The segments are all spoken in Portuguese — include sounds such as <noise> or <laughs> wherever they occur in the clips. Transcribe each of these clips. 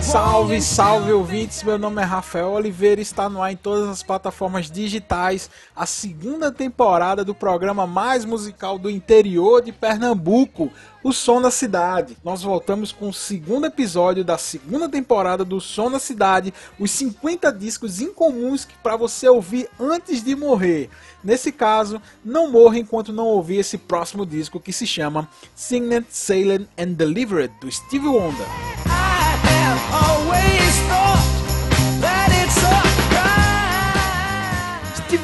Salve, salve ouvintes! Meu nome é Rafael Oliveira está no ar em todas as plataformas digitais a segunda temporada do programa mais musical do interior de Pernambuco, O Som da Cidade. Nós voltamos com o segundo episódio da segunda temporada do Som da Cidade, os 50 discos incomuns que para você ouvir antes de morrer. Nesse caso, não morra enquanto não ouvir esse próximo disco que se chama Singed, Sailed and Delivered do Stevie Wonder.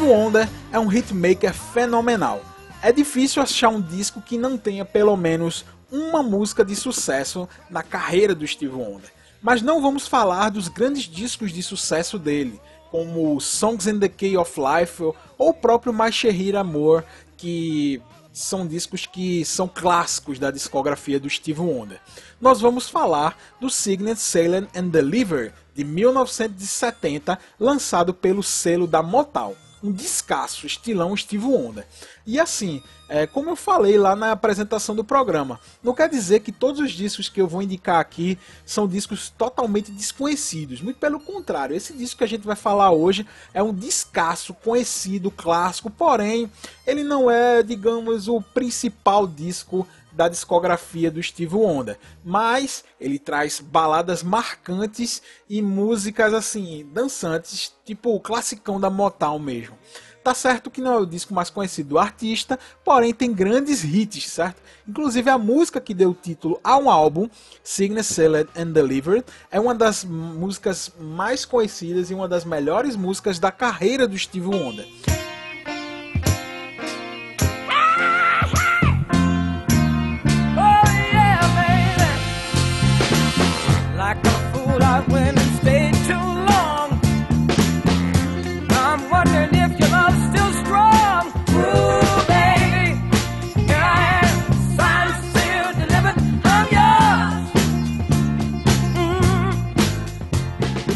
Steve Wonder é um hitmaker fenomenal. É difícil achar um disco que não tenha pelo menos uma música de sucesso na carreira do Steve Wonder. Mas não vamos falar dos grandes discos de sucesso dele, como Songs in the Key of Life ou o próprio My Amour, que são discos que são clássicos da discografia do Steve Wonder. Nós vamos falar do Signet Sailor and Deliver de 1970, lançado pelo selo da Motown. Um descasso, estilão Steve Wonder. E assim, é, como eu falei lá na apresentação do programa, não quer dizer que todos os discos que eu vou indicar aqui são discos totalmente desconhecidos. Muito pelo contrário, esse disco que a gente vai falar hoje é um descasso conhecido, clássico, porém ele não é, digamos, o principal disco da discografia do Steve Wonder, mas ele traz baladas marcantes e músicas assim dançantes, tipo o classicão da Motown mesmo. Tá certo que não é o disco mais conhecido do artista, porém tem grandes hits, certo? Inclusive a música que deu título a um álbum, Signed, Sealed and Delivered, é uma das músicas mais conhecidas e uma das melhores músicas da carreira do Steve Wonder.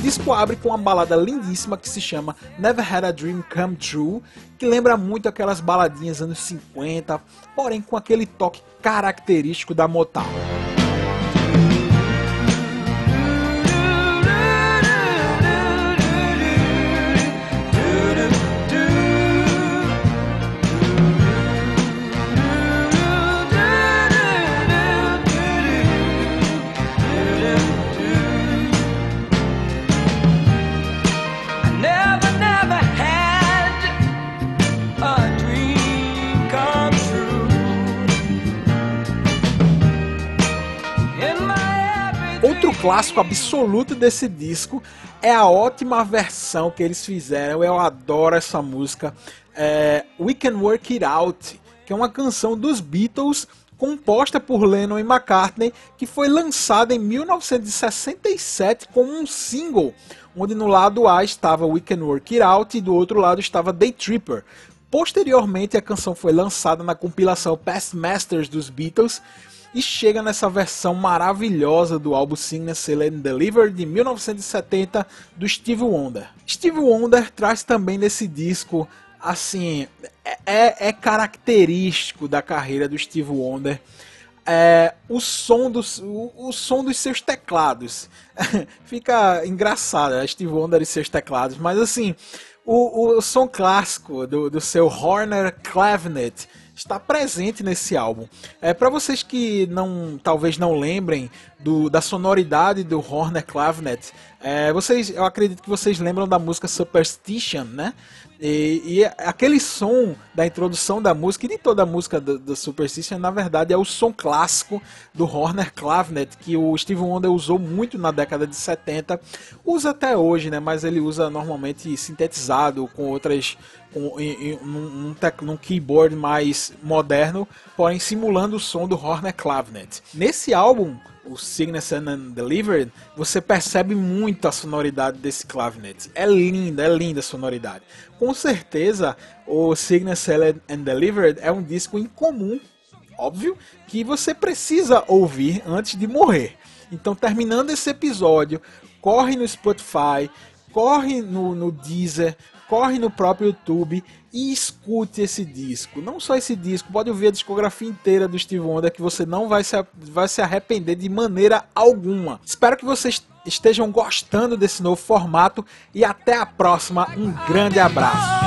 Disco abre com uma balada lindíssima que se chama Never Had a Dream Come True, que lembra muito aquelas baladinhas anos 50, porém com aquele toque característico da Motown. Clássico absoluto desse disco é a ótima versão que eles fizeram. Eu adoro essa música. É We Can Work It Out, que é uma canção dos Beatles composta por Lennon e McCartney, que foi lançada em 1967 como um single, onde no lado A estava We Can Work It Out e do outro lado estava Day Tripper. Posteriormente, a canção foi lançada na compilação Past Masters dos Beatles e chega nessa versão maravilhosa do álbum Signed, Sealed and de 1970 do Steve Wonder. Steve Wonder traz também nesse disco, assim, é, é- é característico da carreira do Steve Wonder. É, o, som dos, o, o som dos seus teclados. <laughs> Fica engraçado, é Steve Wonder e seus teclados, mas assim, o, o som clássico do, do seu Horner Clavinet está presente nesse álbum. É para vocês que não, talvez não lembrem do, da sonoridade do Horner Clavinet, é, vocês, eu acredito que vocês lembram da música Superstition, né? E, e aquele som da introdução da música e de toda a música do Superstition, na verdade, é o som clássico do Horner Clavinet, que o Steve Wonder usou muito na década de 70, usa até hoje, né? Mas ele usa normalmente sintetizado com outras num tec- num keyboard mais moderno, porém simulando o som do Horner Clavinet. Nesse álbum o Sickness and Undelivered, você percebe muito a sonoridade desse clavinet. É linda, é linda a sonoridade. Com certeza, o Sickness and Delivered é um disco incomum, óbvio, que você precisa ouvir antes de morrer. Então, terminando esse episódio, corre no Spotify, corre no, no Deezer, corre no próprio YouTube e escute esse disco. Não só esse disco, pode ouvir a discografia inteira do Steve Wonder que você não vai se, vai se arrepender de maneira alguma. Espero que vocês estejam gostando desse novo formato e até a próxima. Um grande abraço.